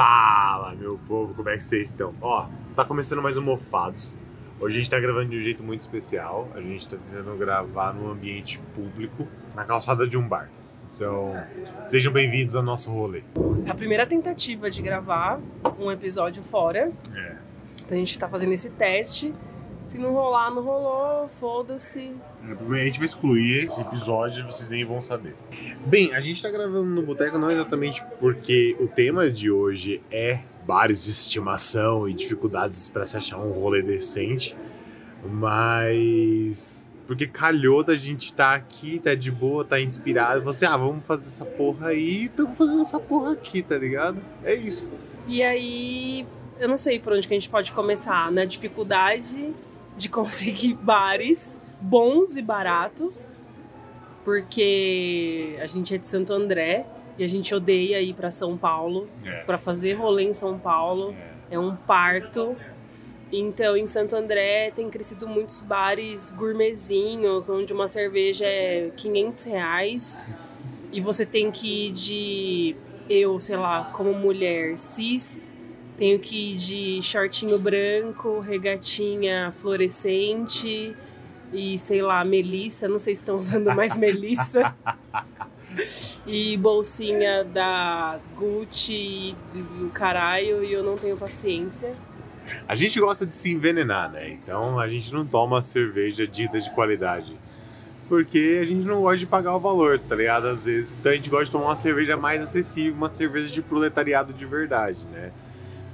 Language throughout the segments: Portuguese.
Fala, meu povo, como é que vocês estão? Ó, tá começando mais um Mofados. Hoje a gente tá gravando de um jeito muito especial. A gente tá tentando gravar num ambiente público, na calçada de um bar. Então, sejam bem-vindos ao nosso rolê. É a primeira tentativa de gravar um episódio fora. É. Então a gente tá fazendo esse teste. Se não rolar, não rolou, foda-se. A gente vai excluir esse episódio, vocês nem vão saber. Bem, a gente tá gravando no boteco não exatamente porque o tema de hoje é bares de estimação e dificuldades para se achar um rolê decente, mas porque calhou da gente tá aqui, tá de boa, tá inspirado, você, ah, vamos fazer essa porra aí, estamos fazendo essa porra aqui, tá ligado? É isso. E aí, eu não sei por onde que a gente pode começar, na dificuldade de conseguir bares bons e baratos, porque a gente é de Santo André e a gente odeia ir para São Paulo É. para fazer rolê em São Paulo. É um parto. Então, em Santo André tem crescido muitos bares gourmetzinhos, onde uma cerveja é 500 reais e você tem que ir de eu, sei lá, como mulher cis, tenho que ir de shortinho branco, regatinha fluorescente e sei lá, melissa, não sei se estão usando mais melissa. e bolsinha da Gucci e do caralho e eu não tenho paciência. A gente gosta de se envenenar, né? Então a gente não toma cerveja dita de qualidade. Porque a gente não gosta de pagar o valor, tá ligado? Às vezes. Então a gente gosta de tomar uma cerveja mais acessível, uma cerveja de proletariado de verdade, né?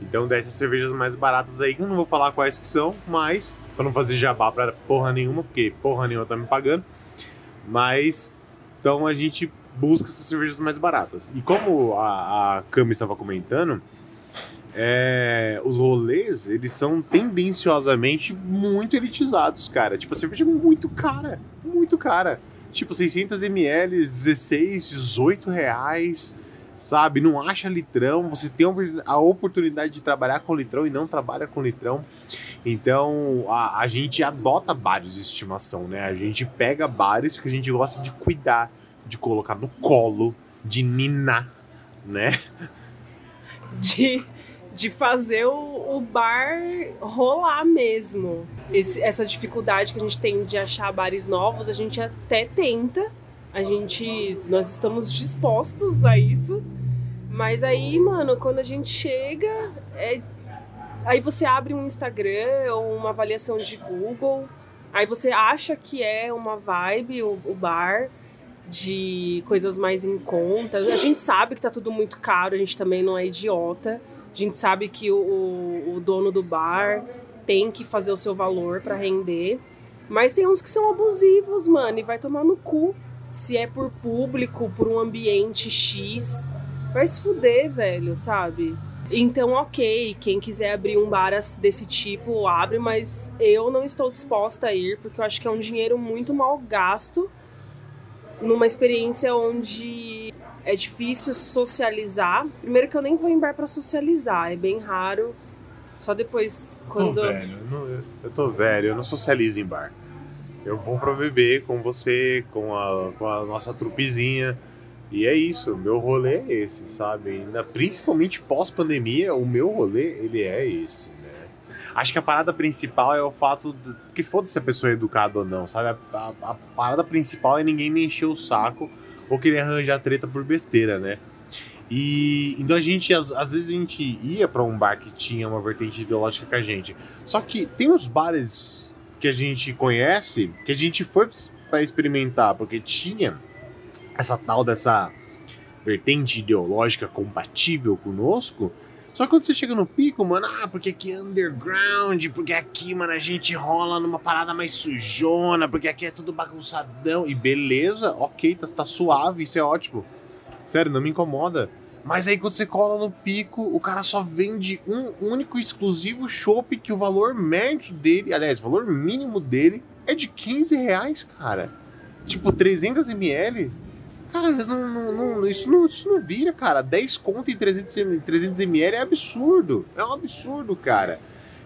Então dessas cervejas mais baratas aí, que eu não vou falar quais que são, mas. Pra não fazer jabá pra porra nenhuma, porque porra nenhuma tá me pagando. Mas. Então a gente busca essas cervejas mais baratas. E como a, a Cami estava comentando, é, os rolês, eles são tendenciosamente muito elitizados, cara. Tipo, a cerveja é muito cara, muito cara. Tipo, 600ml, 16, 18 reais, sabe? Não acha litrão, você tem a oportunidade de trabalhar com litrão e não trabalha com litrão. Então, a, a gente adota bares de estimação, né? A gente pega bares que a gente gosta de cuidar, de colocar no colo, de ninar, né? de, de fazer o, o bar rolar mesmo. Esse- essa dificuldade que a gente tem de achar bares novos, a gente até tenta. A gente. Nós estamos dispostos a isso. Mas aí, mano, quando a gente chega. é- aí você abre um Instagram ou uma avaliação de Google. Aí você acha que é uma vibe, o, o bar, de coisas mais em conta. A gente sabe que tá tudo muito caro, a gente também não é idiota. A gente sabe que o, o- dono do bar tem que fazer o seu valor pra render. Mas tem uns que são abusivos, mano, e vai tomar no cu. Se é por público, por um ambiente X. Vai se fuder, velho, sabe? Então, ok, quem quiser abrir um bar desse tipo, abre, mas eu não estou disposta a ir, porque eu acho que é um dinheiro muito mal gasto numa experiência onde é difícil socializar. Primeiro que eu nem vou em bar pra socializar, é bem raro. Só depois, Tô quando. velho, eu, não- eu tô velho, eu não socializo em bar. Eu vou pra beber com você, com a, com a nossa trupezinha. E é isso, meu rolê é esse, sabe? Principalmente pós-pandemia, o meu rolê, ele é esse, né? Acho que a parada principal é o fato de, que foda se a pessoa é educada ou não, sabe? A, a- a parada principal é ninguém me encher o saco ou querer arranjar treta por besteira, né? E então a gente, às, às vezes a gente ia pra um bar que tinha uma vertente ideológica com a gente. Só que tem uns bares que a gente conhece, que a gente foi pra experimentar, porque tinha essa tal dessa vertente ideológica compatível conosco. Só que quando você chega no pico, mano, ah, porque aqui é underground, porque aqui, mano, a gente rola numa parada mais sujona, porque aqui é tudo bagunçadão. E beleza, ok, tá, tá suave, isso é ótimo. Sério, não me incomoda. Mas aí quando você cola no pico, o cara só vende um único exclusivo chopp que o valor médio dele, aliás, o valor mínimo dele é de 15 reais, cara. Tipo, 300 ml. Cara, não- não- não- isso, não, isso não vira, cara. 10 conto em 300, 300 ml é absurdo. É um absurdo, cara.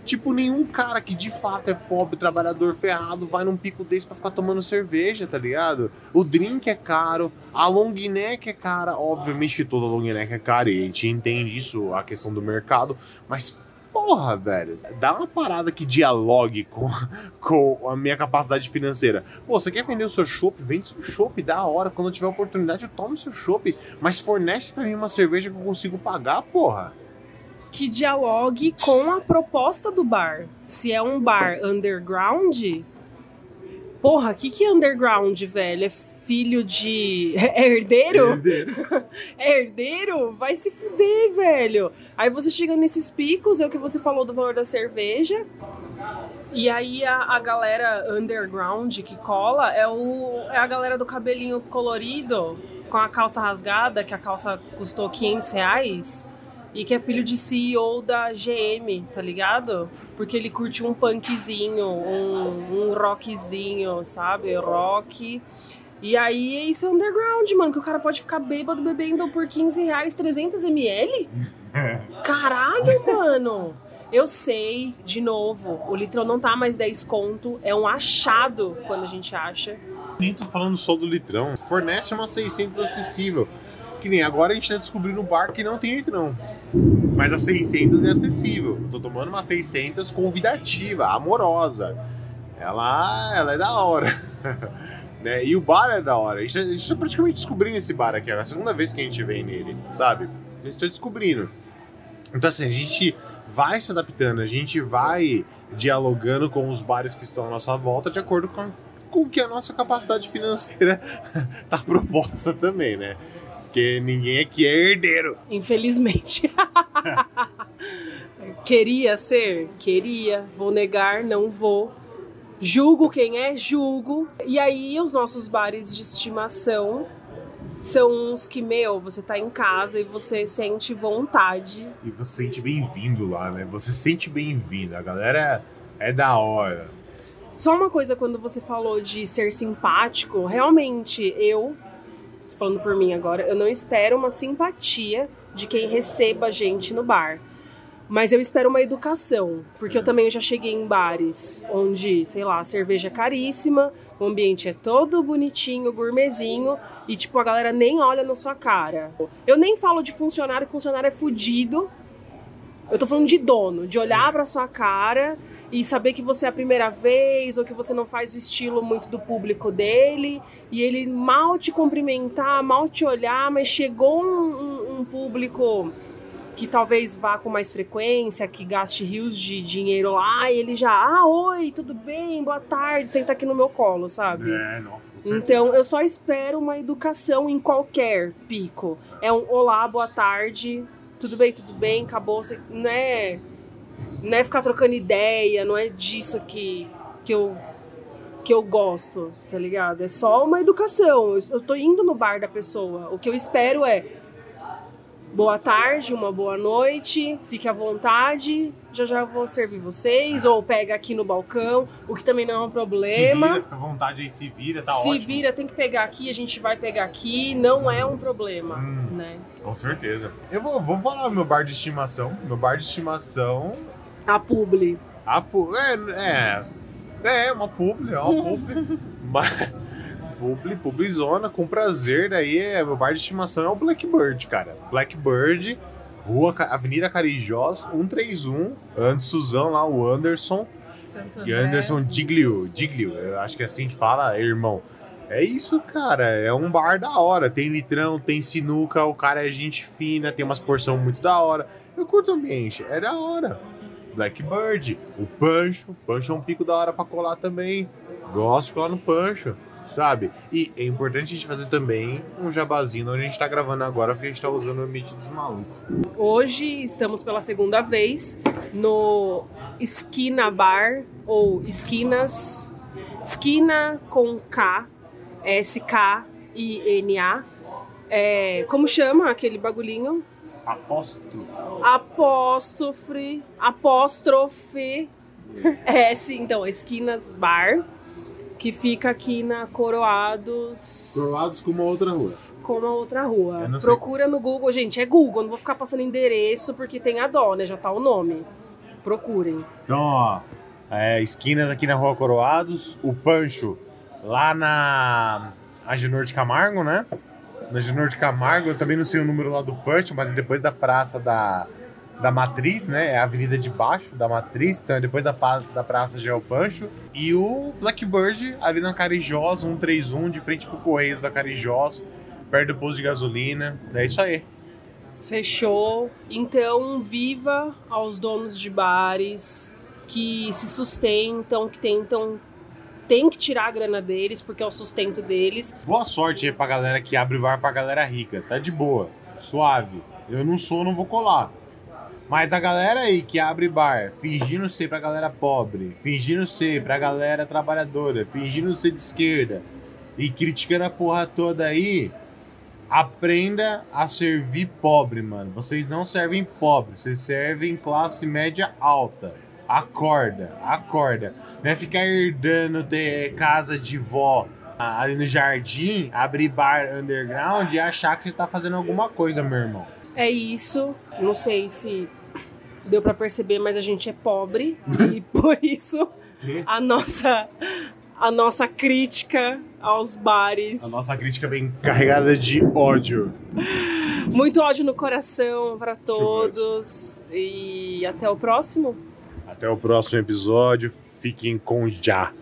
Tipo, nenhum cara que de fato é pobre, trabalhador ferrado, vai num pico desse pra ficar tomando cerveja, tá ligado? O drink é caro, a long neck é cara. Obviamente que toda long neck é cara e a gente entende isso, a questão do mercado, mas porra, velho, dá uma parada que dialogue com, com a minha capacidade financeira. Pô, você quer vender o seu chopp? Vende seu chopp, da hora. Quando eu tiver oportunidade, eu tomo seu chopp. Mas fornece para mim uma cerveja que eu consigo pagar, porra. Que dialogue com a proposta do bar. Se é um bar underground, Porra, o que, que é underground, velho? É filho de. É herdeiro? Herdeiro. é herdeiro? Vai se fuder, velho. Aí você chega nesses picos, é o que você falou do valor da cerveja. E aí a, a galera underground que cola é, o, é a galera do cabelinho colorido, com a calça rasgada, que a calça custou 500 reais e que é filho de CEO da GM, tá ligado? Porque ele curte um punkzinho, um, um rockzinho, sabe? Rock. E aí isso é underground, mano, que o cara pode ficar bêbado bebendo por 15 reais 300 ml? Caralho, mano! Eu sei, de novo, o litrão não tá mais 10 conto, é um achado quando a gente acha. Nem tô falando só do litrão, fornece uma 600 acessível. Que nem agora a gente tá descobrindo um bar que não tem litrão. Mas a 600 é acessível. Tô tomando uma 600 convidativa, amorosa. Ela, ela é da hora. né? E o bar é da hora. A gente, a gente tá praticamente descobrindo esse bar aqui. É a segunda vez que a gente vem nele, sabe? A gente tá descobrindo. Então, assim, a gente vai se adaptando, a gente vai dialogando com os bares que estão à nossa volta de acordo com, com que a nossa capacidade financeira tá proposta também, né? Porque ninguém aqui é herdeiro. Infelizmente. Queria ser? Queria. Vou negar? Não vou. Julgo quem é? Julgo. E aí, os nossos bares de estimação são uns que, meu, você tá em casa e você sente vontade. E você sente bem-vindo lá, né? Você sente bem-vindo. A galera é, é da hora. Só uma coisa, quando você falou de ser simpático, realmente eu falando por mim agora, eu não espero uma simpatia de quem receba a gente no bar. Mas eu espero uma educação, porque eu também já cheguei em bares onde, sei lá, a cerveja é caríssima, o ambiente é todo bonitinho, gourmetzinho, e tipo, a galera nem olha na sua cara. Eu nem falo de funcionário, que funcionário é fudido. Eu tô falando de dono, de olhar pra sua cara e saber que você é a primeira vez ou que você não faz o estilo muito do público dele e ele mal te cumprimentar, mal te olhar, mas chegou um, um, um público que talvez vá com mais frequência, que gaste rios de dinheiro lá, e ele já, ah, oi, tudo bem, boa tarde, senta aqui no meu colo, sabe? É, nossa, Então eu só espero uma educação em qualquer pico. É um olá, boa tarde, tudo bem, tudo bem, acabou, não é não é ficar trocando ideia, não é disso que, que, eu, que eu gosto, tá ligado? É só uma educação. Eu, tô indo no bar da pessoa. O que eu espero é boa tarde, uma boa noite, fique à vontade, já já vou servir vocês, ou pega aqui no balcão, o que também não é um problema. Se vira, fica à vontade aí, se vira, tá se ótimo. Se vira, tem que pegar aqui, a gente vai pegar aqui, não é um problema, Hum. né? Com certeza. Eu vou, vou falar meu bar de estimação. Meu bar de estimação. A publi. A pu é, é. É, uma publi, é uma publi. Mas. Publi, publizona, com prazer. Daí é, meu bar de estimação é o Blackbird, cara. Blackbird, Rua, Avenida Carijós, 131. Antes Suzão lá, o Anderson. Santo E Anderson Diglio, Diglio, eu acho que é assim que fala, irmão. É isso, cara. É um bar da hora. Tem litrão, tem sinuca, o cara é gente fina, tem umas porção muito da hora. Eu curto o ambiente, é da hora. Blackbird, o Pancho. Pancho é um pico da hora pra colar também. Gosto de colar no Pancho, sabe? E é importante a gente fazer também um jabazinho onde a gente tá gravando agora, porque a gente tá usando o ambiente dos malucos. Hoje estamos pela segunda vez no Esquina Bar ou Esquinas. Esquina com K, S-K-I-N-A. É, como chama aquele bagulhinho? Apóstolo. Apóstrofe. Apóstrofe. É, sim, então, Esquinas Bar. Que fica aqui na Coroados. Coroados com uma outra rua. com uma outra rua. Procura no Google, gente, é Google, não vou ficar passando endereço porque tem a dó, né? Já tá o nome. Procurem. Então, ó, é, esquinas aqui na Rua Coroados, o Pancho lá na Agenor de Camargo, né? Na Agenor de Camargo, eu também não sei o número lá do Pancho, mas depois da praça da, da Matriz, né? É a avenida de baixo da Matriz, então é depois da, da praça já é o Pancho. E o Blackbird ali na Carijós, 131, de frente pro Correios da Carijós, perto do posto de gasolina. É isso aí. Fechou. Então, viva aos donos de bares que se sustentam, que tentam. Tem que tirar a grana deles, porque é o sustento deles. Boa sorte aí pra galera que abre bar pra galera rica. Tá de boa, suave. Eu não sou, não vou colar. Mas a galera aí que abre bar, fingindo ser pra galera pobre, fingindo ser pra galera trabalhadora, fingindo ser de esquerda e criticando a porra toda aí, aprenda a servir pobre, mano. Vocês não servem pobre, vocês servem classe média alta. Acorda, acorda. Não é ficar herdando de casa de vó ah, ali no jardim, abrir bar underground e achar que você tá fazendo alguma coisa, meu irmão. É isso. Não sei se deu pra perceber, mas a gente é pobre e por isso a nossa a nossa crítica aos bares. A nossa crítica vem carregada de ódio. Muito ódio no coração much. todos e até o próximo. Até o próximo episódio. Fiquem com já.